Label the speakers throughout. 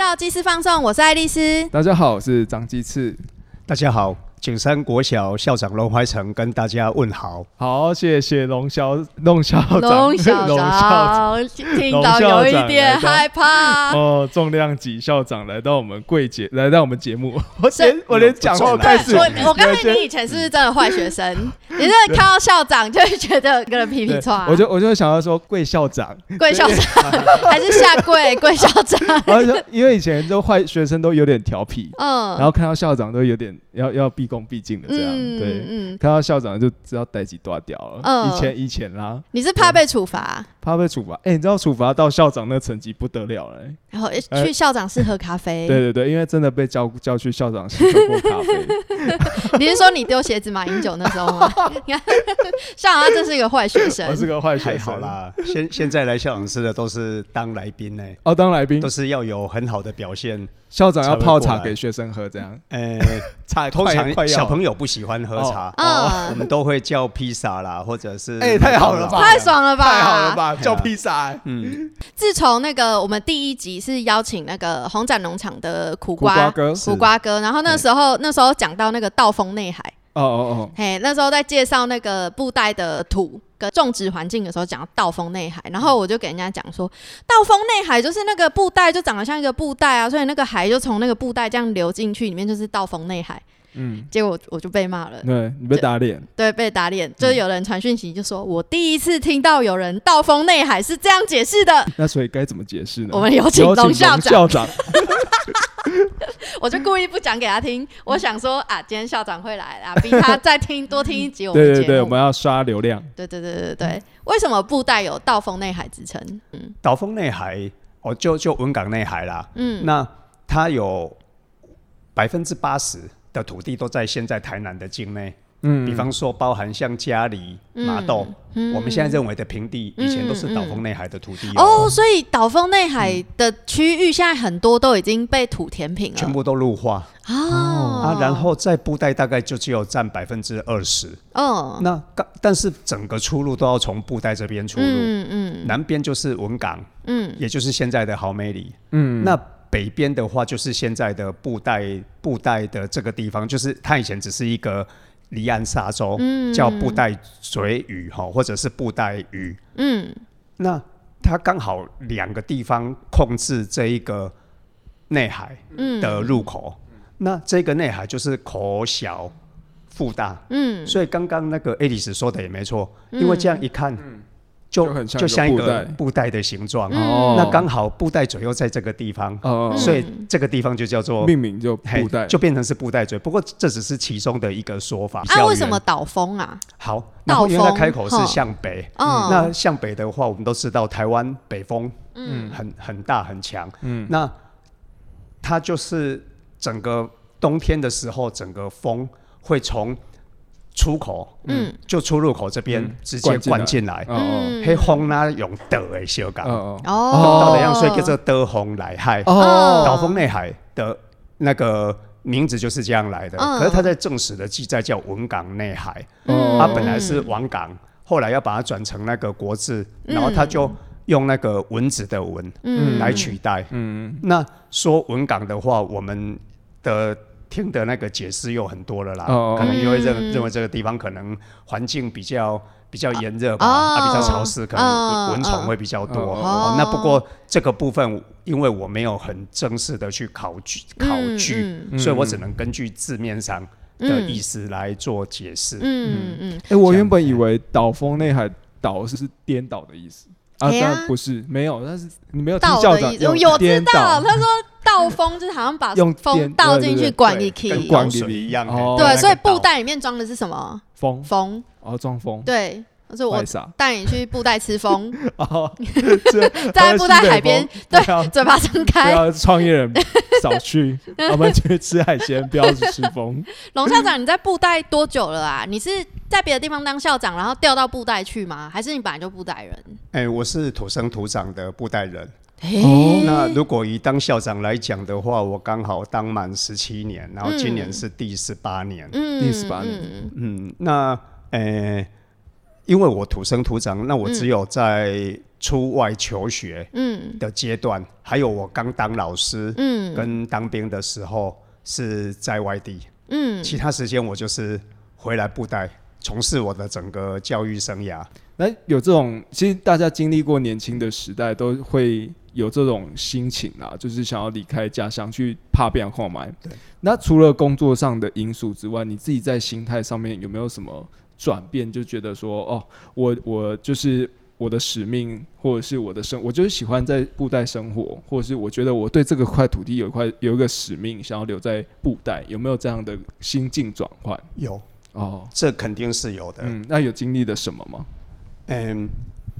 Speaker 1: 到鸡翅放送，我是爱丽丝。
Speaker 2: 大家好，我是张鸡翅。
Speaker 3: 大家好，景山国小校长龙怀成跟大家问好。
Speaker 2: 好，谢谢龙校龙校长，
Speaker 1: 龙校
Speaker 2: 龙
Speaker 1: 长，听到有一点害怕。
Speaker 2: 哦，重量级校长来到我们贵姐，来到我们节目。我连我连讲话开始，
Speaker 1: 我我刚才你以前是不是真的坏学生？你是看到校长就会觉得跟人屁屁错？
Speaker 2: 我就我就想要说贵校长，
Speaker 1: 贵校长还是下跪 贵校长？
Speaker 2: 然后因为以前都坏学生都有点调皮，嗯，然后看到校长都有点要要毕恭毕敬的这样，对，嗯，看到校长就知道代级断掉了。嗯，以前以前啦，
Speaker 1: 你是怕被处罚？
Speaker 2: 怕被处罚？哎，你知道处罚到校长那层级不得了嘞，
Speaker 1: 然后去校长室喝咖啡。
Speaker 2: 对对对，因为真的被叫叫去校长室喝过咖啡。
Speaker 1: 你是说你丢鞋子马英九那时候吗？你看，校长他真是一个坏学生，
Speaker 2: 我是个坏学生。
Speaker 3: 好啦，现现在来校长室的都是当来宾呢。
Speaker 2: 哦，当来宾
Speaker 3: 都是要有很好的表现。
Speaker 2: 校长要泡茶给学生喝，这样。呃，
Speaker 3: 茶 通常小朋友不喜欢喝茶，我们都会叫披萨啦，或者是。
Speaker 2: 哎，太好了吧！
Speaker 1: 太爽了吧！
Speaker 2: 太好了吧！叫披萨。
Speaker 1: 嗯。自从那个我们第一集是邀请那个红展农场的苦瓜
Speaker 2: 哥，
Speaker 1: 苦瓜哥，然后那时候那时候讲到那个道风内海。哦哦哦。嘿，那时候在介绍那个布袋的土。跟种植环境的时候讲道风内海，然后我就给人家讲说，道风内海就是那个布袋就长得像一个布袋啊，所以那个海就从那个布袋这样流进去，里面就是道风内海。嗯，结果我就被骂了，
Speaker 2: 对你被打脸，
Speaker 1: 对被打脸，就是有人传讯息就说我第一次听到有人道风内海是这样解释的，
Speaker 2: 那所以该怎么解释呢？
Speaker 1: 我们有请龙校
Speaker 2: 长。
Speaker 1: 我就故意不讲给他听，我想说啊，今天校长会来啊，逼他再听多听一集。
Speaker 2: 对对对，我们要刷流量。
Speaker 1: 对对对对对，为什么布袋有道风内海之称？
Speaker 3: 嗯，道风内海，哦，就就文港内海啦。嗯，那它有百分之八十的土地都在现在台南的境内。嗯，比方说，包含像嘉里、麻豆，我们现在认为的平地，以前都是岛风内海的土地
Speaker 1: 哦。所以岛风内海的区域现在很多都已经被土填平了，
Speaker 3: 全部都陆化哦。啊，然后在布袋大概就只有占百分之二十。哦，那刚但是整个出入都要从布袋这边出入。嗯嗯，南边就是文港，嗯，也就是现在的豪美里。嗯，那北边的话就是现在的布袋布袋的这个地方，就是它以前只是一个。离岸沙洲叫布袋水屿哈，或者是布袋屿。嗯，那它刚好两个地方控制这一个内海的入口。那这个内海就是口小腹大。嗯，所以刚刚那个爱丽丝说的也没错，因为这样一看。就就像一个布袋。的形状，那刚好布袋嘴又在这个地方，所以这个地方就叫做
Speaker 2: 命名就布袋，
Speaker 3: 就变成是布袋嘴。不过这只是其中的一个说法。
Speaker 1: 啊，为什么倒风啊？
Speaker 3: 好，然后因为它开口是向北，那向北的话，我们都知道台湾北风，嗯，很很大很强，嗯，那它就是整个冬天的时候，整个风会从。出口，嗯，就出入口这边直接灌进来，哦，黑风呢用德诶修港，哦，到的样，所以叫做德风来海，哦，岛风内海的那个名字就是这样来的，可是他在正史的记载叫文港内海，哦，他本来是王港，后来要把它转成那个国字，然后他就用那个文字的文，嗯，来取代，嗯，那说文港的话，我们的。听的那个解释又很多了啦，可能因为认认为这个地方可能环境比较比较炎热吧，啊比较潮湿，可能蚊虫会比较多。那不过这个部分，因为我没有很正式的去考据考据，所以我只能根据字面上的意思来做解释。嗯
Speaker 2: 嗯，哎，我原本以为岛风内海岛是颠倒的意思。啊，但不是，没有，但是你没有听校长
Speaker 1: 有有知道，他说。倒风就是好像把风倒进去管一气，
Speaker 3: 跟灌水一样。
Speaker 1: 对，所以布袋里面装的是什么？
Speaker 2: 风
Speaker 1: 风
Speaker 2: 哦，装风。
Speaker 1: 对，是我带你去布袋吃风。哦，在布袋海边，对，嘴巴张开。
Speaker 2: 创业人 少去，我们去吃海鲜，不要去吃风。
Speaker 1: 龙校长，你在布袋多久了啊？你是在别的地方当校长，然后调到布袋去吗？还是你本来就布袋人？
Speaker 3: 哎，我是土生土长的布袋人。哦，那如果以当校长来讲的话，我刚好当满十七年，然后今年是第十八年，
Speaker 2: 第十八年。
Speaker 3: 嗯，那呃，因为我土生土长，那我只有在出外求学嗯。的阶段，还有我刚当老师嗯。跟当兵的时候是在外地。嗯，其他时间我就是回来布袋从事我的整个教育生涯。
Speaker 2: 那有这种，其实大家经历过年轻的时代，都会有这种心情啊，就是想要离开家乡去怕变化嘛。
Speaker 3: 对。
Speaker 2: 那除了工作上的因素之外，你自己在心态上面有没有什么转变？就觉得说，哦，我我就是我的使命，或者是我的生，我就是喜欢在布袋生活，或者是我觉得我对这个块土地有一块有一个使命，想要留在布袋，有没有这样的心境转换？
Speaker 3: 有哦，这肯定是有的。
Speaker 2: 嗯，那有经历了什么吗？
Speaker 3: 嗯，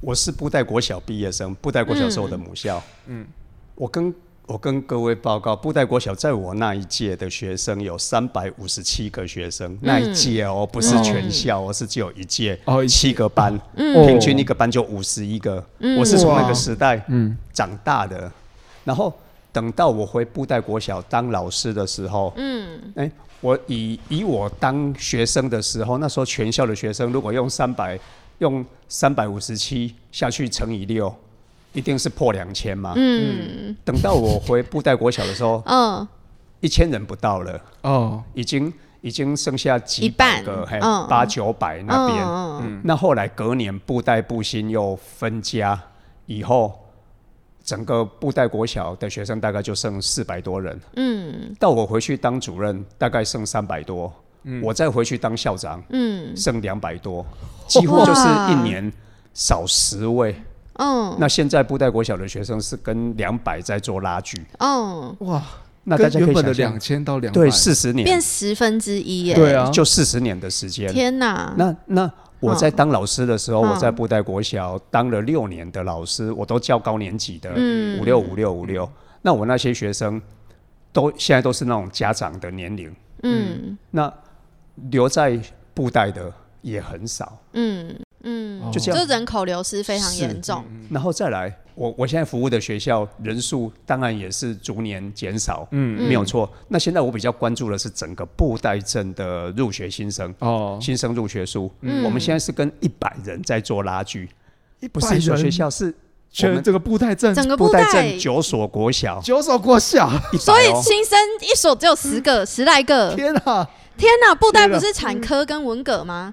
Speaker 3: 我是布袋国小毕业生，布袋国小是我的母校。嗯，我跟我跟各位报告，布袋国小在我那一届的学生有三百五十七个学生，那一届哦，不是全校，我是只有一届，哦，七个班，平均一个班就五十一个。我是从那个时代嗯。长大的，然后等到我回布袋国小当老师的时候，嗯，哎，我以以我当学生的时候，那时候全校的学生如果用三百。用三百五十七下去乘以六，一定是破两千嘛。嗯。等到我回布袋国小的时候，嗯，一千人不到了。哦。已经已经剩下几百个，还八九百那边。嗯。那后来隔年布袋布新又分家以后，整个布袋国小的学生大概就剩四百多人。嗯。到我回去当主任，大概剩三百多。我再回去当校长，嗯，剩两百多，几乎就是一年少十位。嗯，那现在布袋国小的学生是跟两百在做拉锯。嗯，
Speaker 2: 哇，那大家可以想两千到两对
Speaker 3: 四十年
Speaker 1: 变十分之一耶。
Speaker 2: 对啊，
Speaker 3: 就四十年的时间。
Speaker 1: 天哪！
Speaker 3: 那那我在当老师的时候，我在布袋国小当了六年的老师，我都教高年级的，五六五六五六。那我那些学生都现在都是那种家长的年龄。嗯，那。留在布袋的也很少，嗯
Speaker 1: 嗯，就这样，就人口流失非常严重。
Speaker 3: 然后再来，我我现在服务的学校人数当然也是逐年减少，嗯，没有错。那现在我比较关注的是整个布袋镇的入学新生哦，新生入学数，我们现在是跟一百人在做拉锯，不是一所学校，是
Speaker 2: 全这个布袋镇，
Speaker 1: 整个
Speaker 3: 布袋镇九所国小，
Speaker 2: 九所国小，
Speaker 1: 所以新生一所只有十个，十来个，
Speaker 2: 天啊！
Speaker 1: 天哪，布袋不是产科跟文革吗？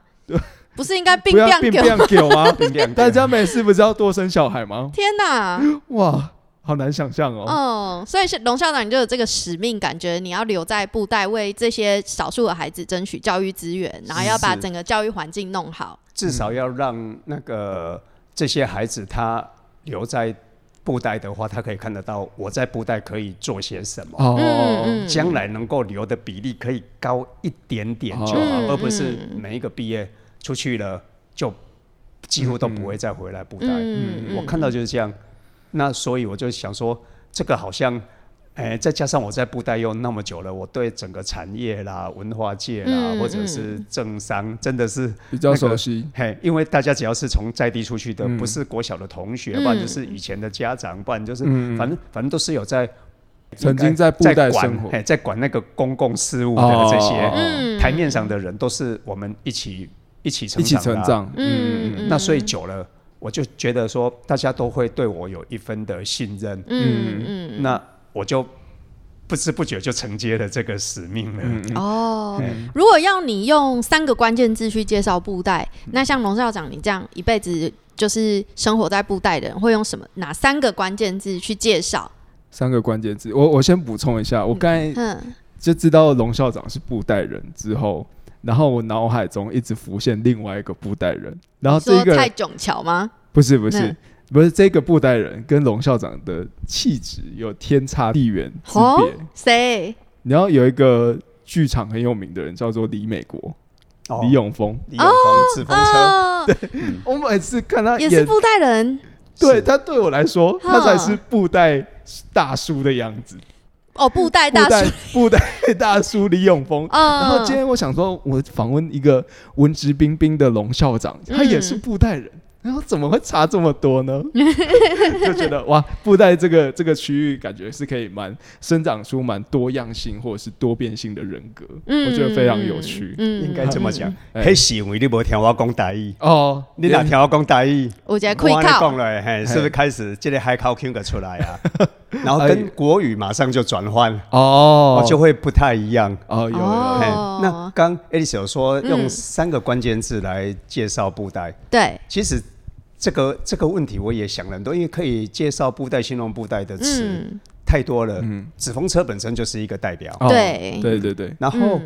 Speaker 1: 不是应该并
Speaker 2: 并给吗？大家没事不是要多生小孩吗？
Speaker 1: 天哪，
Speaker 2: 哇，好难想象哦。
Speaker 1: 嗯，所以龙校长你就有这个使命，感觉你要留在布袋，为这些少数的孩子争取教育资源，然后要把整个教育环境弄好，
Speaker 3: 至少要让那个这些孩子他留在。布袋的话，他可以看得到我在布袋可以做些什么，哦，将来能够留的比例可以高一点点就好，而不是每一个毕业出去了就几乎都不会再回来布袋。嗯我看到就是这样，那所以我就想说，这个好像。哎，再加上我在布袋又那么久了，我对整个产业啦、文化界啦，或者是政商，真的是
Speaker 2: 比较熟悉。
Speaker 3: 嘿，因为大家只要是从在地出去的，不是国小的同学，不然就是以前的家长，不然就是反正反正都是有在
Speaker 2: 曾经在布袋生活，
Speaker 3: 在管那个公共事务的这些台面上的人，都是我们一起一起成
Speaker 2: 长。
Speaker 3: 嗯，那所以久了，我就觉得说，大家都会对我有一分的信任。嗯嗯，那。我就不知不觉就承接了这个使命了。
Speaker 1: 哦，如果要你用三个关键字去介绍布袋，那像龙校长你这样一辈子就是生活在布袋的人，会用什么哪三个关键字去介绍？
Speaker 2: 三个关键字，我我先补充一下，我刚才就知道龙校长是布袋人之后，然后我脑海中一直浮现另外一个布袋人，然后这个
Speaker 1: 太囧桥吗？
Speaker 2: 不是不是。不是这个布袋人跟龙校长的气质有天差地远之别。
Speaker 1: 谁？
Speaker 2: 然后有一个剧场很有名的人叫做李美国，李永峰，
Speaker 3: 李永峰纸风车。
Speaker 2: 对，我每次看他
Speaker 1: 也是布袋人。
Speaker 2: 对他对我来说，他才是布袋大叔的样子。
Speaker 1: 哦，布袋大叔，
Speaker 2: 布袋大叔李永峰。然后今天我想说，我访问一个文质彬彬的龙校长，他也是布袋人。然后怎么会差这么多呢？就觉得哇，布袋这个这个区域感觉是可以蛮生长出蛮多样性或者是多变性的人格，我觉得非常有趣。
Speaker 3: 嗯，应该这么讲。嘿，是因为你无听我讲大意哦，你哪听我讲大意？
Speaker 1: 我觉得可以靠
Speaker 3: 了，嘿，是不是开始这里海考 Q 个出来啊？然后跟国语马上就转换哦，就会不太一样
Speaker 2: 哦。有，
Speaker 3: 那刚 Alice 有说用三个关键字来介绍布袋，
Speaker 1: 对，
Speaker 3: 其实。这个这个问题我也想了很多，因为可以介绍布袋、形容布袋的词太多了。嗯，纸风车本身就是一个代表。
Speaker 1: 对
Speaker 2: 对对对。
Speaker 3: 然后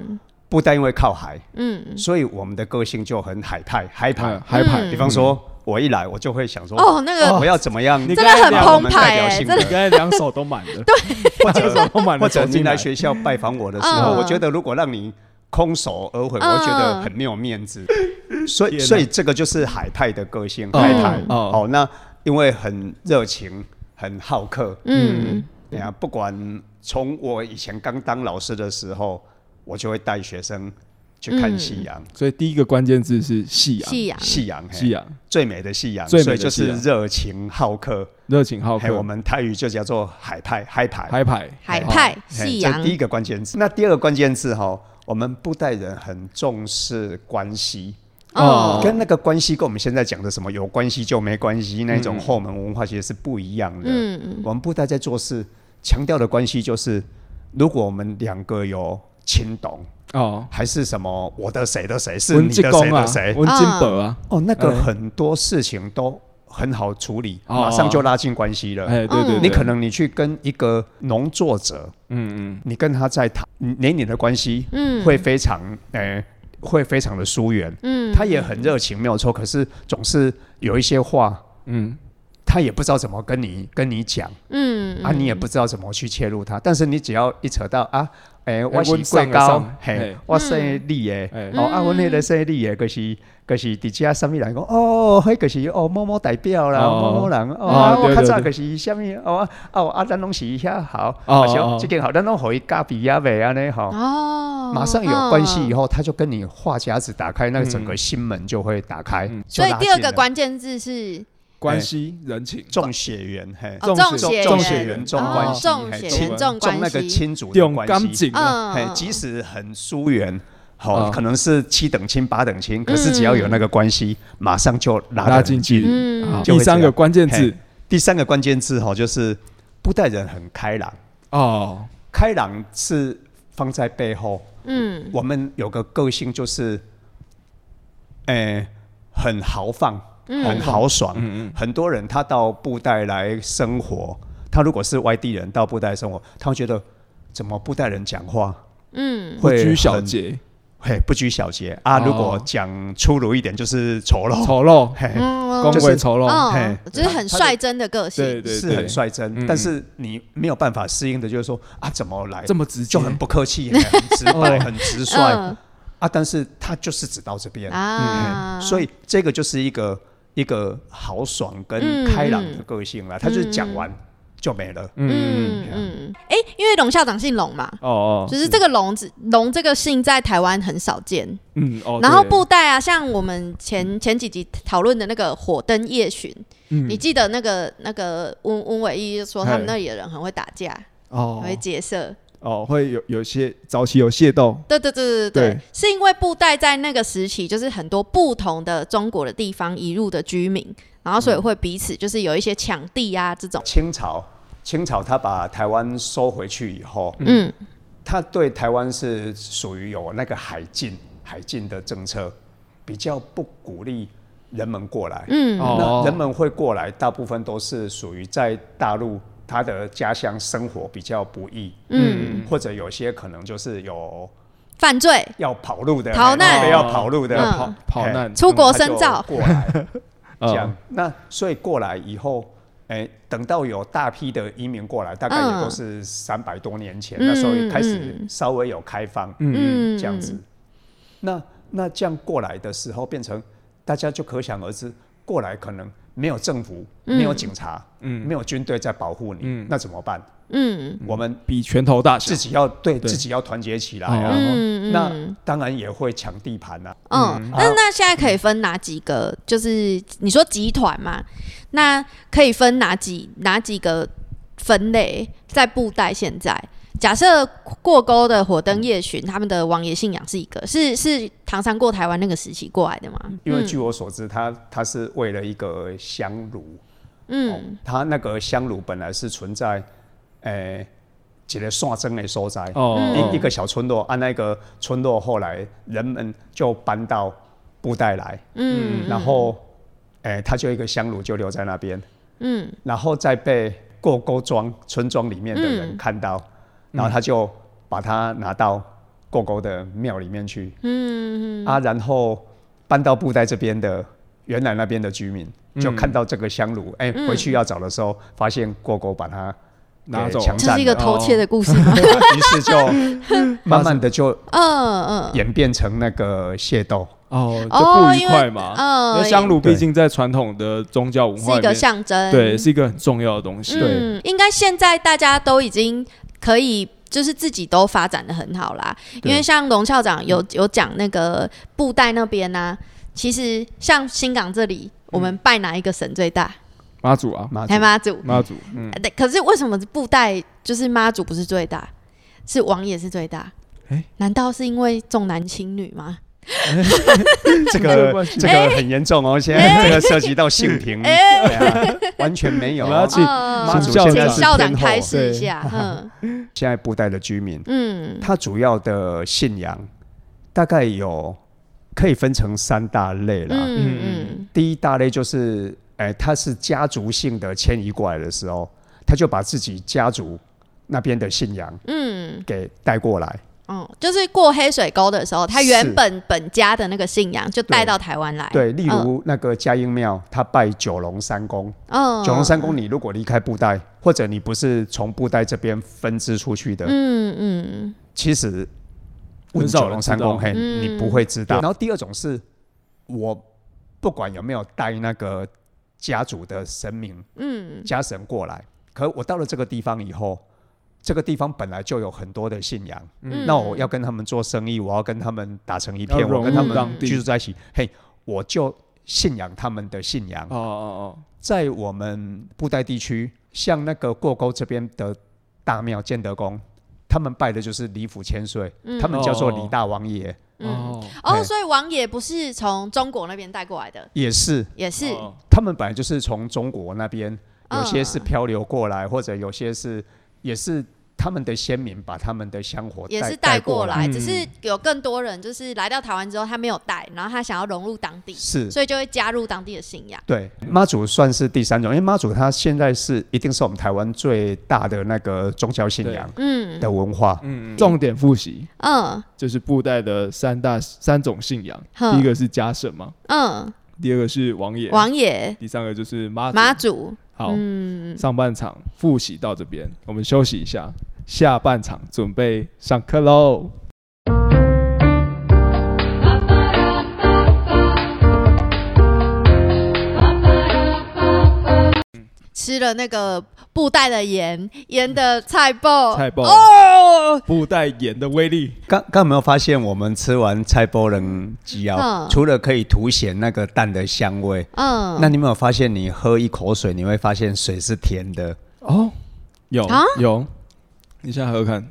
Speaker 3: 布袋因为靠海，嗯，所以我们的个性就很海派、海派、
Speaker 2: 海派。
Speaker 3: 比方说，我一来我就会想说，
Speaker 1: 哦，那个
Speaker 3: 我要怎么样？
Speaker 1: 真的很澎湃，
Speaker 3: 真
Speaker 2: 的，刚才两手都满了。
Speaker 1: 对，
Speaker 3: 或者或者你来学校拜访我的时候，我觉得如果让你。空手而回，我觉得很没有面子，所以所以这个就是海派的个性，海派。哦。那因为很热情，很好客，嗯，对啊。不管从我以前刚当老师的时候，我就会带学生去看夕阳。
Speaker 2: 所以第一个关键字是夕阳，
Speaker 1: 夕阳，
Speaker 3: 夕阳，
Speaker 2: 夕阳，
Speaker 3: 最美的夕阳，所以就是热情好客，
Speaker 2: 热情好客。
Speaker 3: 我们泰语就叫做海派，海派，
Speaker 2: 海派，
Speaker 1: 海派，夕阳。
Speaker 3: 第一个关键字，那第二个关键字哈。我们布袋人很重视关系，哦，跟那个关系跟我们现在讲的什么有关系就没关系那种后门文化其实是不一样的。嗯嗯，我们布袋在做事强调的关系就是，如果我们两个有亲懂哦，还是什么我的谁的谁是你的谁的谁，
Speaker 2: 温金伯啊，
Speaker 3: 哦，那个很多事情都。很好处理，马上就拉近关系了。
Speaker 2: 哎，对对，
Speaker 3: 你可能你去跟一个农作者，嗯嗯，你跟他在谈，连你的关系，嗯，会非常，哎，会非常的疏远。嗯，他也很热情，没有错，可是总是有一些话，嗯，他也不知道怎么跟你跟你讲，嗯，啊，你也不知道怎么去切入他，但是你只要一扯到啊。诶，我是贵高，嘿，我生你诶，哦，啊，我那个生你诶，就是就是伫遮上面人讲，哦，嘿，可是哦某某代表啦，某某人，哦，我较早就是什物，哦，哦，啊，咱拢是遐好，哦，即件好，咱拢互伊加比亚袂安尼吼，哦，马上有关系以后，他就跟你话匣子打开，那个整个心门就会打开。
Speaker 1: 所以第二个关键字是。
Speaker 2: 关系人情。
Speaker 3: 重血缘，嘿，
Speaker 1: 重血
Speaker 3: 重血缘重关系，
Speaker 1: 亲重
Speaker 3: 那个亲族的关系，
Speaker 2: 嘿，
Speaker 3: 即使很疏远，好，可能是七等亲八等亲，可是只要有那个关系，马上就拉
Speaker 2: 近。距离。第三个关键字，
Speaker 3: 第三个关键字哈，就是布袋人很开朗。哦，开朗是放在背后，嗯，我们有个个性就是，诶，很豪放。很豪爽，很多人他到布袋来生活，他如果是外地人到布袋生活，他会觉得怎么布袋人讲话，
Speaker 2: 嗯，不拘小节，
Speaker 3: 嘿，不拘小节。啊。如果讲粗鲁一点，就是丑陋，
Speaker 2: 丑陋，嘿，就是丑陋，
Speaker 1: 嘿，就是很率真的个性，
Speaker 2: 对对，
Speaker 3: 是很率真。但是你没有办法适应的，就是说啊，怎么来？
Speaker 2: 这么直，
Speaker 3: 就很不客气，很直白，很直率。啊。但是他就是只到这边。啊，所以这个就是一个。一个豪爽跟开朗的个性啦，他就是讲完就没了。嗯
Speaker 1: 嗯，哎，因为龙校长姓龙嘛，哦哦，就是这个龙字龙这个姓在台湾很少见。嗯哦，然后布袋啊，像我们前前几集讨论的那个火灯夜巡，你记得那个那个温温伟一说他们那里的人很会打架，哦，会劫色。
Speaker 2: 哦，会有有些早期有械斗，
Speaker 1: 对对对对对，是因为布袋在那个时期就是很多不同的中国的地方移入的居民，然后所以会彼此就是有一些抢地啊这种。
Speaker 3: 清朝，清朝他把台湾收回去以后，嗯，他对台湾是属于有那个海禁海禁的政策，比较不鼓励人们过来，嗯，那人们会过来，大部分都是属于在大陆。他的家乡生活比较不易，嗯，或者有些可能就是有
Speaker 1: 犯罪。
Speaker 3: 要跑路的，
Speaker 1: 逃难。
Speaker 3: 要跑路的，跑
Speaker 2: 跑难。
Speaker 1: 出国深造。
Speaker 3: 过来，这样。那所以过来以后，哎，等到有大批的移民过来，大概也都是三百多年前，那时候开始稍微有开放，嗯，这样子，那那这样过来的时候，变成大家就可想而知，过来可能没有政府，没有警察，嗯，没有军队在保护你，那怎么办？嗯，我们
Speaker 2: 比拳头大，
Speaker 3: 自己要对自己要团结起来啊。那当然也会抢地盘呐。
Speaker 1: 嗯，那那现在可以分哪几个？就是你说集团嘛，那可以分哪几哪几个分类？在布袋现在。假设过沟的火灯夜巡，他们的王爷信仰是一个，是是唐山过台湾那个时期过来的吗？
Speaker 3: 因为据我所知，他他是为了一个香炉，嗯，他那个香炉本来是存在，诶，几个刷针的所在，哦，一一个小村落，按那个村落后来人们就搬到布袋来，嗯，然后，诶，他就一个香炉就留在那边，嗯，然后再被过沟庄村庄里面的人看到。然后他就把它拿到过沟的庙里面去，嗯啊，然后搬到布袋这边的原来那边的居民就看到这个香炉，哎，回去要找的时候，发现过沟把它拿走，
Speaker 1: 这是一个偷窃的故事吗？
Speaker 3: 于是就 慢慢的就嗯嗯演变成那个械斗
Speaker 2: 哦，就不愉快嘛。嗯，香炉毕竟在传统的宗教文化
Speaker 1: 是一个象征，
Speaker 2: 对，是一个很重要的东西。对，
Speaker 1: 应该现在大家都已经。可以，就是自己都发展的很好啦。因为像龙校长有有讲那个布袋那边呢，其实像新港这里，我们拜哪一个神最大？
Speaker 2: 妈祖啊，
Speaker 1: 还妈祖，
Speaker 2: 妈祖。嗯，
Speaker 1: 可是为什么布袋就是妈祖不是最大，是王爷是最大？哎，难道是因为重男轻女吗？
Speaker 3: 这个这个很严重哦，现在这个涉及到性平，完全没有。
Speaker 2: 我要去
Speaker 3: 妈祖现在是天后。
Speaker 1: 一下，
Speaker 3: 嗯，现在布袋的居民，嗯，他主要的信仰大概有可以分成三大类了。嗯嗯，第一大类就是，哎，他是家族性的迁移过来的时候，他就把自己家族那边的信仰，嗯，给带过来。
Speaker 1: 嗯，就是过黑水沟的时候，他原本本家的那个信仰就带到台湾来。
Speaker 3: 对，例如那个嘉应庙，他拜九龙三公。嗯，九龙三公，你如果离开布袋，或者你不是从布袋这边分支出去的，嗯嗯，其实问九龙三公，嘿，你不会知道。然后第二种是，我不管有没有带那个家族的神明，嗯，家神过来，可我到了这个地方以后。这个地方本来就有很多的信仰，那我要跟他们做生意，我要跟他们打成一片，我跟他们居住在一起，嘿，我就信仰他们的信仰。哦哦哦，在我们布袋地区，像那个过沟这边的大庙建德宫，他们拜的就是李府千岁，他们叫做李大王爷。
Speaker 1: 哦。哦，所以王爷不是从中国那边带过来的，
Speaker 3: 也是。
Speaker 1: 也是，
Speaker 3: 他们本来就是从中国那边，有些是漂流过来，或者有些是。也是他们的先民把他们的香火
Speaker 1: 也是带过来，只是有更多人就是来到台湾之后，他没有带，然后他想要融入当地，
Speaker 3: 是，
Speaker 1: 所以就会加入当地的信仰。
Speaker 3: 对，妈祖算是第三种，因为妈祖他现在是一定是我们台湾最大的那个宗教信仰，嗯，的文化，
Speaker 2: 嗯，重点复习，嗯，就是布袋的三大三种信仰，第一个是家神嘛，嗯，第二个是王爷，
Speaker 1: 王爷，
Speaker 2: 第三个就是妈
Speaker 1: 妈祖。
Speaker 2: 好，上半场复习到这边，我们休息一下，下半场准备上课喽。
Speaker 1: 吃了那个布袋的盐，盐的菜包，
Speaker 2: 菜包。哦，布袋盐的威力。
Speaker 3: 刚刚有没有发现，我们吃完菜包人鸡腰，除了可以凸显那个蛋的香味，嗯，那你有没有发现，你喝一口水，你会发现水是甜的？哦？
Speaker 2: 有有，你现在喝看。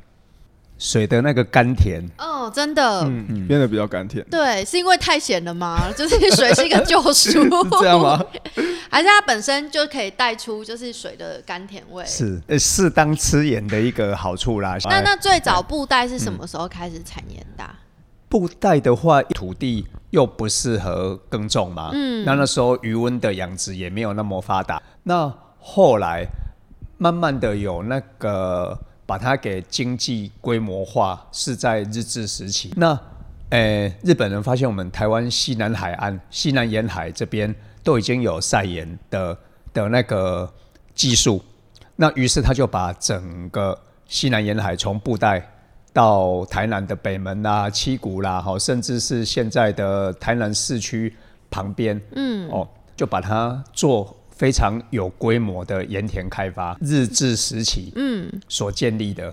Speaker 3: 水的那个甘甜
Speaker 1: 哦，真的，
Speaker 2: 嗯，变得比较甘甜。
Speaker 1: 对，是因为太咸了吗？就是水是一个救赎，是
Speaker 2: 这样吗？
Speaker 1: 还是它本身就可以带出就是水的甘甜味？
Speaker 3: 是，呃，适当吃盐的一个好处啦。
Speaker 1: 那那最早布袋是什么时候开始产盐的？
Speaker 3: 布袋的话，土地又不适合耕种嘛，嗯，那那时候余温的养殖也没有那么发达。那后来慢慢的有那个。把它给经济规模化是在日治时期。那，诶，日本人发现我们台湾西南海岸、西南沿海这边都已经有晒盐的的那个技术，那于是他就把整个西南沿海从布袋到台南的北门啦、七股啦，好，甚至是现在的台南市区旁边，嗯，哦，就把它做非常有规模的盐田开发，日治时期嗯所建立的。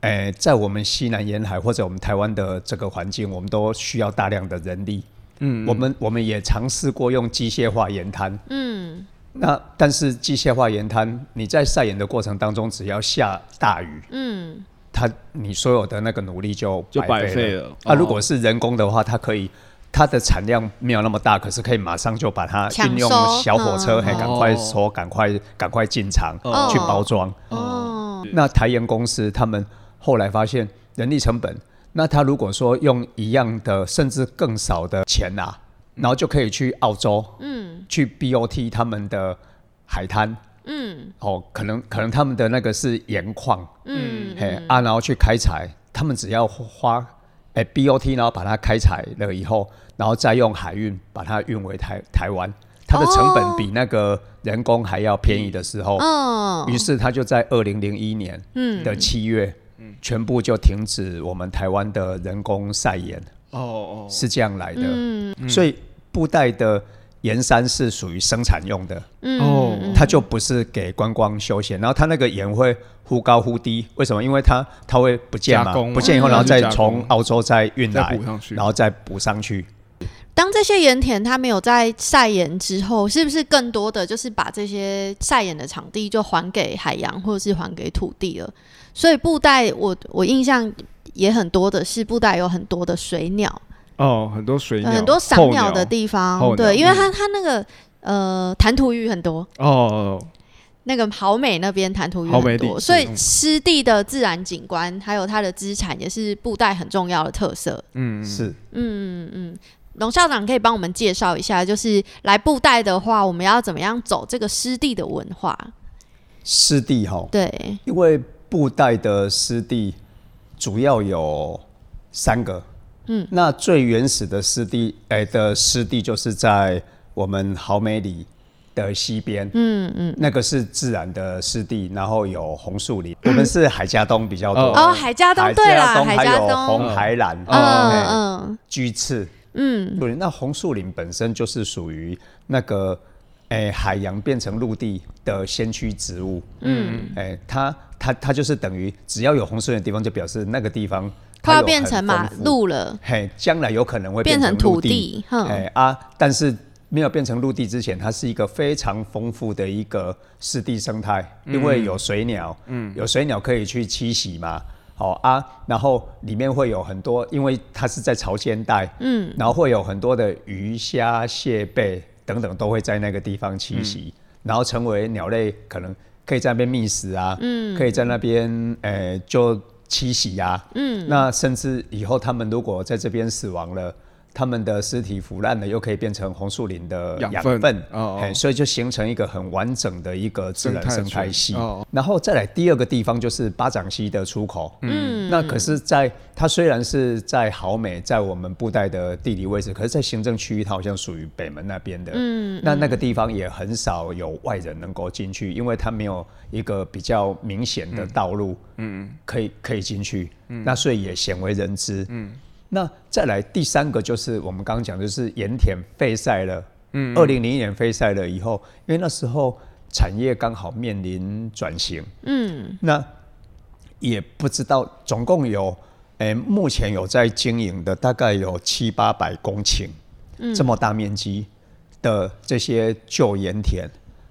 Speaker 3: 诶，在我们西南沿海或者我们台湾的这个环境，我们都需要大量的人力。嗯，我们我们也尝试过用机械化盐滩。嗯，那但是机械化盐滩，你在晒盐的过程当中，只要下大雨，嗯，它你所有的那个努力就
Speaker 2: 就白费了。
Speaker 3: 啊，如果是人工的话，它可以它的产量没有那么大，可是可以马上就把它运用小火车，还赶快收，赶快赶快进厂去包装。哦，那台盐公司他们。后来发现人力成本，那他如果说用一样的甚至更少的钱啊，然后就可以去澳洲，嗯，去 BOT 他们的海滩，嗯，哦，可能可能他们的那个是盐矿，嗯，嘿啊，然后去开采，他们只要花哎 BOT，然后把它开采了以后，然后再用海运把它运回台台湾，它的成本比那个人工还要便宜的时候，哦，于是他就在二零零一年的七月。全部就停止我们台湾的人工晒盐哦哦，是这样来的。嗯，所以布袋的盐山是属于生产用的哦，它就不是给观光休闲。然后它那个盐会忽高忽低，为什么？因为它它会不见嘛，不见以后，然后再从澳洲再运来，然后再补上去。
Speaker 1: 当这些盐田它没有在晒盐之后，是不是更多的就是把这些晒盐的场地就还给海洋或者是还给土地了？所以布袋，我我印象也很多的是布袋有很多的水鸟。
Speaker 2: 哦，很多水鸟，
Speaker 1: 很多赏鸟的地方，对，因为它它那个呃弹涂鱼很多。哦，那个好美那边弹涂鱼很多，所以湿地的自然景观还有它的资产也是布袋很重要的特色。
Speaker 3: 嗯，是，
Speaker 1: 嗯嗯嗯。龙校长可以帮我们介绍一下，就是来布袋的话，我们要怎么样走这个湿地的文化？
Speaker 3: 湿地哈，
Speaker 1: 对，
Speaker 3: 因为布袋的湿地主要有三个，嗯，那最原始的湿地，哎的湿地就是在我们豪美里的西边，嗯嗯，那个是自然的湿地，然后有红树林。我们是海家东比较多，
Speaker 1: 哦，海家东对啦，海家东
Speaker 3: 红海蓝，嗯嗯，居次。嗯，对，那红树林本身就是属于那个，诶，海洋变成陆地的先驱植物。嗯，诶，它它它就是等于只要有红树林的地方，就表示那个地方
Speaker 1: 它要变成马路了。
Speaker 3: 嘿，将来有可能会
Speaker 1: 变成土
Speaker 3: 地。哎啊，但是没有变成陆地之前，它是一个非常丰富的一个湿地生态，因为有水鸟，嗯，有水鸟可以去栖息嘛。哦啊，然后里面会有很多，因为它是在潮间带，嗯，然后会有很多的鱼虾蟹贝等等都会在那个地方栖息，然后成为鸟类可能可以在那边觅食啊，嗯，可以在那边诶就栖息啊，嗯，那甚至以后它们如果在这边死亡了。他们的尸体腐烂了，又可以变成红树林的养分，哦，所以就形成一个很完整的一个自然生态系。然后再来第二个地方就是巴掌溪的出口，嗯，那可是在它虽然是在豪美，在我们布袋的地理位置，可是，在行政区域它好像属于北门那边的，嗯，那那个地方也很少有外人能够进去，因为它没有一个比较明显的道路，嗯，可以可以进去，那所以也鲜为人知，嗯。那再来第三个就是我们刚刚讲，就是盐田废晒了。嗯，二零零一年废晒了以后，因为那时候产业刚好面临转型。嗯，那也不知道总共有，诶，目前有在经营的大概有七八百公顷，这么大面积的这些旧盐田，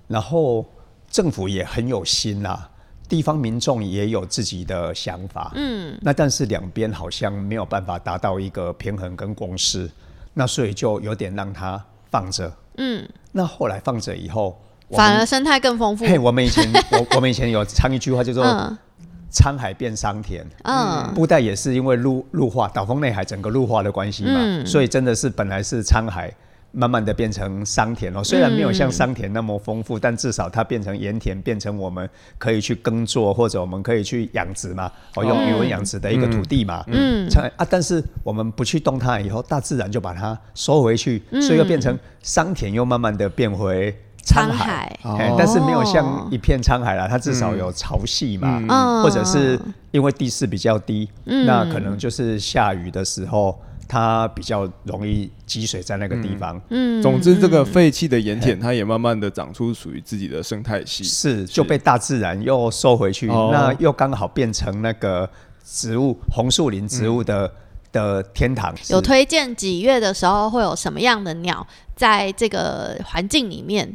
Speaker 3: 然后政府也很有心啦。地方民众也有自己的想法，嗯，那但是两边好像没有办法达到一个平衡跟共识，那所以就有点让它放着，嗯，那后来放着以后，
Speaker 1: 反而生态更丰富。
Speaker 3: 嘿，我们以前我我们以前有唱一句话叫做“沧海变桑田”，嗯，布袋也是因为陆陆化岛风内海整个陆化的关系嘛，所以真的是本来是沧海。慢慢的变成桑田哦，虽然没有像桑田那么丰富，但至少它变成盐田，变成我们可以去耕作或者我们可以去养殖嘛，哦，用渔文养殖的一个土地嘛，嗯，啊，但是我们不去动它以后，大自然就把它收回去，所以又变成桑田，又慢慢的变回
Speaker 1: 沧海，
Speaker 3: 但是没有像一片沧海了，它至少有潮汐嘛，或者是因为地势比较低，那可能就是下雨的时候。它比较容易积水在那个地方。
Speaker 2: 嗯，总之这个废弃的盐田，它也慢慢的长出属于自己的生态系。
Speaker 3: 是，就被大自然又收回去，那又刚好变成那个植物红树林植物的的天堂。
Speaker 1: 有推荐几月的时候会有什么样的鸟在这个环境里面？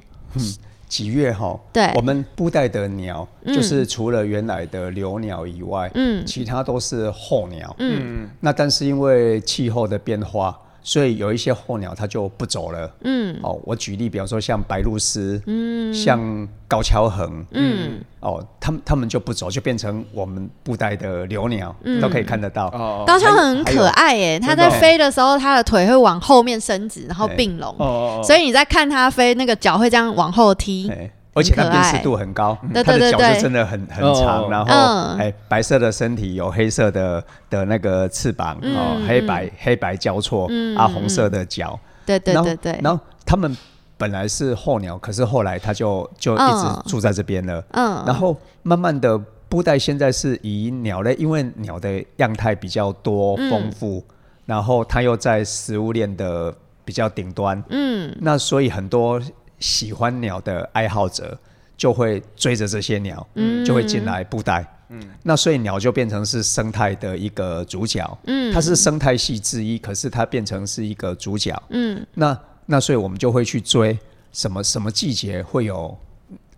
Speaker 3: 几月哈？
Speaker 1: 对，
Speaker 3: 我们布袋的鸟，就是除了原来的留鸟以外，嗯，其他都是候鸟，嗯，那但是因为气候的变化。所以有一些候鸟它就不走了。嗯，哦，我举例，比方说像白鹭鸶，嗯，像高跷横，嗯，哦，他们他们就不走，就变成我们布袋的留鸟，都可以看得到。
Speaker 1: 哦高跷横很可爱耶，它在飞的时候，它的腿会往后面伸直，然后并拢，所以你在看它飞，那个脚会这样往后踢。
Speaker 3: 而且它辨识度很高，它的脚就真的很很长，然后哎，白色的身体有黑色的的那个翅膀，哦，黑白黑白交错，啊，红色的脚，
Speaker 1: 对对对对。
Speaker 3: 然后它们本来是候鸟，可是后来它就就一直住在这边了。嗯。然后慢慢的，布袋现在是以鸟类，因为鸟的样态比较多丰富，然后它又在食物链的比较顶端。嗯。那所以很多。喜欢鸟的爱好者就会追着这些鸟，就会进来布袋。嗯，那所以鸟就变成是生态的一个主角。嗯，它是生态系之一，可是它变成是一个主角。嗯，那那所以我们就会去追什么什么季节会有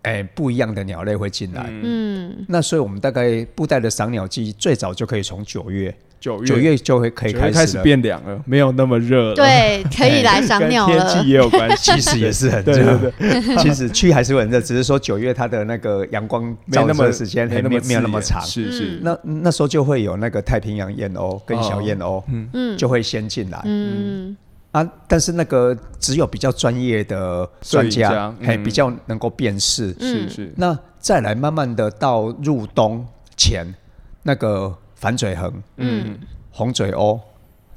Speaker 3: 哎不一样的鸟类会进来。嗯，那所以我们大概布袋的赏鸟季最早就可以从九月。九月
Speaker 2: 九
Speaker 3: 月就会可以开
Speaker 2: 始变凉了，没有那么热了。
Speaker 1: 对，可以来 赏鸟了。
Speaker 2: 天气也有关系，
Speaker 3: 其实也是很热。其实去还是很热，只是说九月它的那个阳光照射时间没没有那么长。
Speaker 2: 是是。
Speaker 3: 那那时候就会有那个太平洋燕鸥跟小燕鸥，嗯嗯，就会先进来。嗯啊，但是那个只有比较专业的专家，嘿，比较能够辨识。
Speaker 2: 是是。
Speaker 3: 那再来慢慢的到入冬前那个。反嘴横，嗯，红嘴鸥，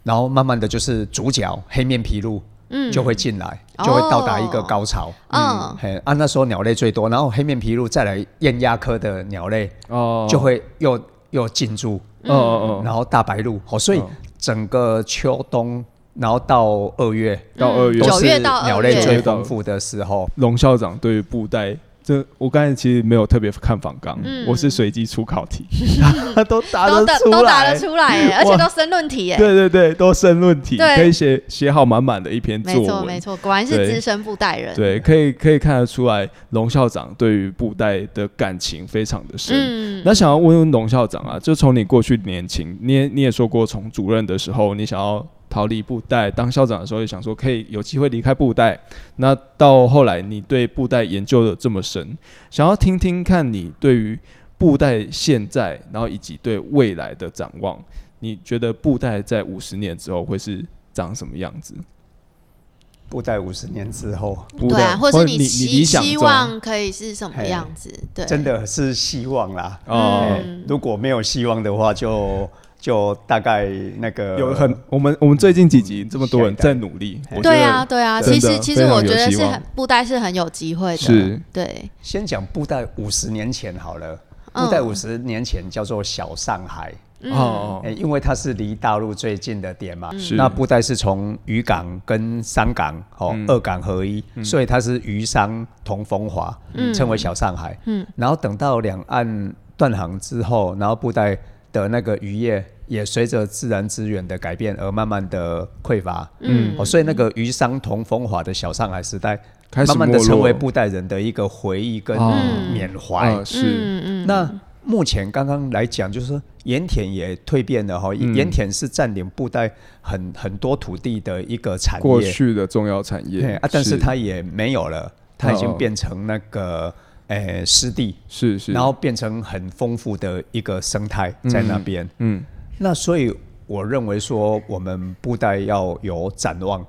Speaker 3: 然后慢慢的就是主角黑面琵鹭，嗯，就会进来，就会到达一个高潮，嗯，嘿，啊，那时候鸟类最多，然后黑面琵鹭再来雁鸭科的鸟类，哦，就会又又进驻，哦哦，然后大白鹭，哦，所以整个秋冬，然后到二月
Speaker 2: 到二月，
Speaker 1: 九月到
Speaker 3: 鸟类最丰富的时候，
Speaker 2: 龙校长对于布袋。这我刚才其实没有特别看仿纲，我是随机出考题，都答得出来，
Speaker 1: 都答得出来，而且都申论题，哎，
Speaker 2: 对对对，都申论题，可以写写好满满的一篇作文，没
Speaker 1: 错没错，果然是资深布袋人，
Speaker 2: 对，可以可以看得出来，龙校长对于布袋的感情非常的深。那想要问问龙校长啊，就从你过去年轻，你也你也说过，从主任的时候，你想要。逃离布袋，当校长的时候也想说可以有机会离开布袋。那到后来，你对布袋研究的这么深，想要听听看你对于布袋现在，然后以及对未来的展望。你觉得布袋在五十年之后会是长什么样子？
Speaker 3: 布袋五十年之后，
Speaker 1: 对啊，或是你希希望可以是什么样子？对，
Speaker 3: 真的是希望啦。哦，如果没有希望的话，就。就大概那个
Speaker 2: 有很我们我们最近几集这么多人在努力，
Speaker 1: 对啊对啊，其实其实我觉得是很布袋是很有机会的，
Speaker 2: 是，
Speaker 1: 对。
Speaker 3: 先讲布袋五十年前好了，布袋五十年前叫做小上海。哦，因为它是离大陆最近的点嘛，那布袋是从渔港跟商港哦二港合一，所以它是渔商同风华，称为小上海。嗯，然后等到两岸断航之后，然后布袋。的那个渔业也随着自然资源的改变而慢慢的匮乏，嗯，哦，所以那个渔商同风华的小上海时代，慢慢的成为布袋人的一个回忆跟缅怀。
Speaker 2: 是，嗯
Speaker 3: 那目前刚刚来讲，就是说盐田也蜕变了哈，盐田是占领布袋很很多土地的一个产业，
Speaker 2: 过去的重要产业。
Speaker 3: 啊，但是它也没有了，它已经变成那个。诶，湿地
Speaker 2: 是是，
Speaker 3: 然后变成很丰富的一个生态在那边。嗯，那所以我认为说，我们布袋要有展望，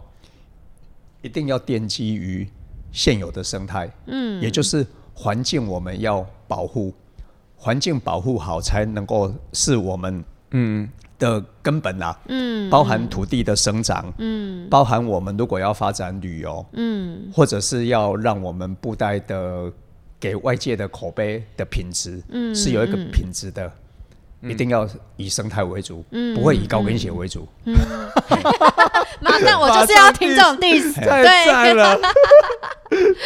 Speaker 3: 一定要奠基于现有的生态。嗯，也就是环境我们要保护，环境保护好才能够是我们嗯的根本啊。嗯，包含土地的生长，嗯，包含我们如果要发展旅游，嗯，或者是要让我们布袋的。给外界的口碑的品质，嗯，是有一个品质的，一定要以生态为主，嗯不会以高跟鞋为主。
Speaker 1: 那那 我就是要听这种 diss，
Speaker 2: 太赞了，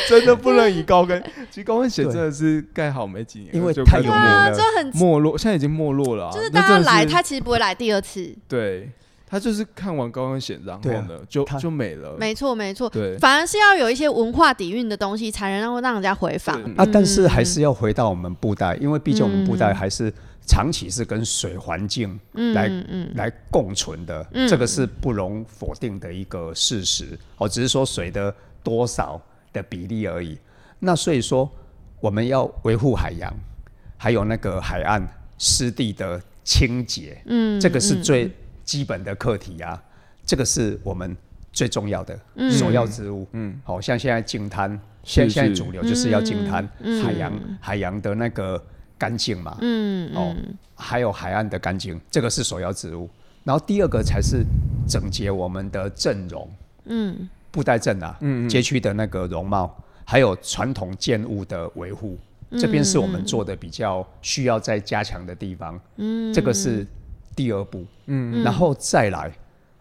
Speaker 2: 真的不能以高跟。其实高跟鞋真的是盖好没几年，
Speaker 3: 因为太有名了，
Speaker 1: 就很
Speaker 2: 没落，现在已经没落了。
Speaker 1: 就是大家来，他其实不会来第二次。
Speaker 2: 对。他就是看完高跟鞋，然后呢，就就没了。
Speaker 1: 没错，没错。
Speaker 2: 对，
Speaker 1: 反而是要有一些文化底蕴的东西，才能让让人家回访
Speaker 3: 啊。但是还是要回到我们布袋，因为毕竟我们布袋还是长期是跟水环境来来共存的，这个是不容否定的一个事实。哦，只是说水的多少的比例而已。那所以说，我们要维护海洋，还有那个海岸湿地的清洁。嗯，这个是最。基本的课题啊，这个是我们最重要的首要之务。嗯，好像现在净滩，现现在主流就是要净滩，海洋海洋的那个干净嘛。嗯哦，还有海岸的干净，这个是首要之务。然后第二个才是整洁我们的阵容。嗯，布袋镇啊，街区的那个容貌，还有传统建物的维护，这边是我们做的比较需要再加强的地方。嗯，这个是。第二步，嗯，然后再来，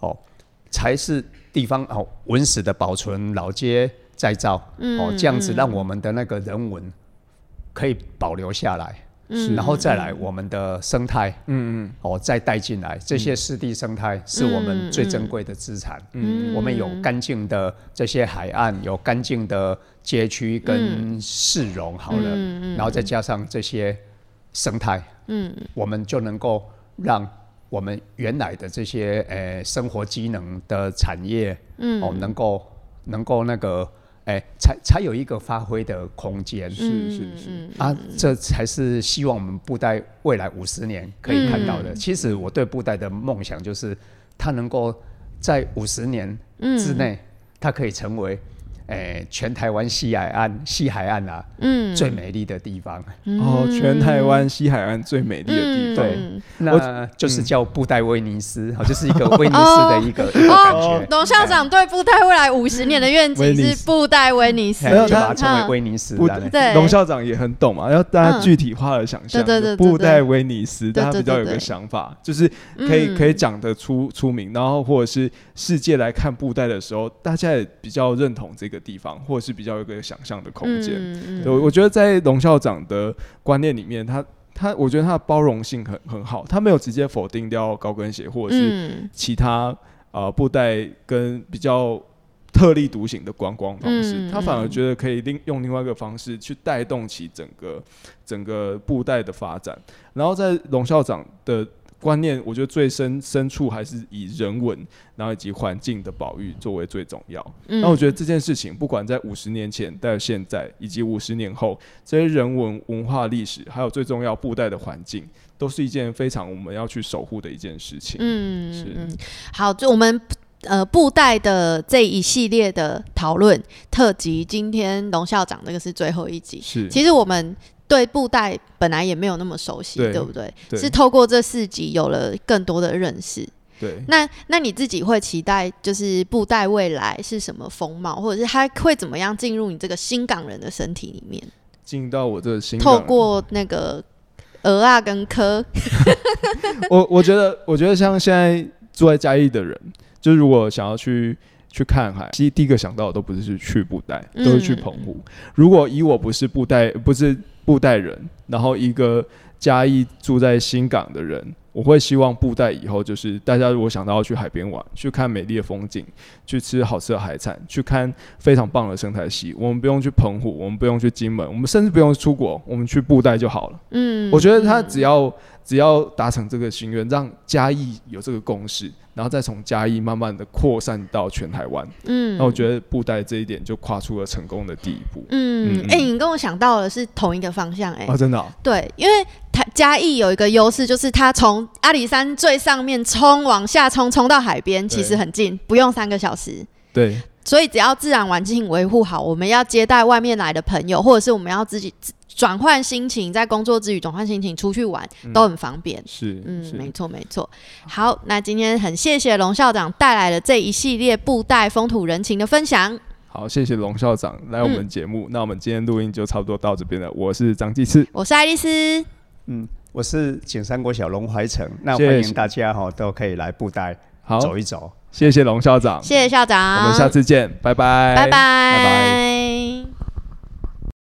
Speaker 3: 哦，才是地方哦，文史的保存、老街再造，哦，这样子让我们的那个人文可以保留下来，嗯，然后再来我们的生态，嗯嗯，哦，再带进来这些湿地生态是我们最珍贵的资产，嗯，我们有干净的这些海岸，有干净的街区跟市容，好了，然后再加上这些生态，嗯，我们就能够让。我们原来的这些呃生活机能的产业，嗯，哦，能够能够那个，哎，才才有一个发挥的空间，
Speaker 2: 是是是。
Speaker 3: 啊，这才是希望我们布袋未来五十年可以看到的。其实我对布袋的梦想就是，它能够在五十年之内，它可以成为。诶，全台湾西海岸，西海岸啊，嗯，最美丽的地方。
Speaker 2: 哦，全台湾西海岸最美丽的地方，
Speaker 3: 对，那就是叫布袋威尼斯，好，就是一个威尼斯的一个一个感觉。
Speaker 1: 董校长对布袋未来五十年的愿景是布袋威尼斯，
Speaker 3: 就把它称为威尼斯。
Speaker 1: 对，
Speaker 2: 董校长也很懂嘛，要大家具体化的想象，对对对，布袋威尼斯，大家比较有个想法，就是可以可以讲得出出名，然后或者是世界来看布袋的时候，大家也比较认同这个。地方，或者是比较有个想象的空间。我我觉得在龙校长的观念里面，他他，我觉得他的包容性很很好，他没有直接否定掉高跟鞋或者是其他呃布袋跟比较特立独行的观光方式，他反而觉得可以另用另外一个方式去带动起整个整个布袋的发展。然后在龙校长的。观念，我觉得最深深处还是以人文，然后以及环境的保育作为最重要。那我觉得这件事情，不管在五十年前到现在，以及五十年后，这些人文、文化、历史，还有最重要布袋的环境，都是一件非常我们要去守护的一件事情。嗯，是。
Speaker 1: 好，就我们呃布袋的这一系列的讨论特辑，今天龙校长这个是最后一集。
Speaker 2: 是，
Speaker 1: 其实我们。对布袋本来也没有那么熟悉，对不对？是透过这四集有了更多的认识。
Speaker 2: 对，
Speaker 1: 那那你自己会期待，就是布袋未来是什么风貌，或者是它会怎么样进入你这个新港人的身体里面？
Speaker 2: 进到我这个新
Speaker 1: 透过那个鹅啊跟科。
Speaker 2: 我我觉得，我觉得像现在住在嘉义的人，就是如果想要去。去看海，其实第一个想到的都不是去布袋，都是去澎湖。如果以我不是布袋，不是布袋人，然后一个嘉义住在新港的人，我会希望布袋以后就是大家如果想到要去海边玩，去看美丽的风景，去吃好吃的海产，去看非常棒的生态系，我们不用去澎湖，我们不用去金门，我们甚至不用出国，我们去布袋就好了。嗯，我觉得他只要只要达成这个心愿，让嘉义有这个共识。然后再从嘉义慢慢的扩散到全台湾，嗯，那我觉得布袋这一点就跨出了成功的第一步。
Speaker 1: 嗯，哎，你跟我想到的是同一个方向，哎，
Speaker 2: 啊，真的，
Speaker 1: 对，因为台嘉义有一个优势，就是它从阿里山最上面冲往下冲，冲到海边其实很近，不用三个小时。
Speaker 2: 对，
Speaker 1: 所以只要自然环境维护好，我们要接待外面来的朋友，或者是我们要自己。转换心情，在工作之余转换心情，出去玩都很方便。
Speaker 2: 是，
Speaker 1: 嗯，没错，没错。好，那今天很谢谢龙校长带来的这一系列布袋风土人情的分享。
Speaker 2: 好，谢谢龙校长来我们节目。那我们今天录音就差不多到这边了。我是张继次，
Speaker 1: 我是爱丽丝。嗯。
Speaker 3: 我是景山国小龙怀成，那欢迎大家哈都可以来布袋好走一走。
Speaker 2: 谢谢龙校长，
Speaker 1: 谢谢校长，
Speaker 2: 我们下次见，拜拜，
Speaker 1: 拜拜，拜拜。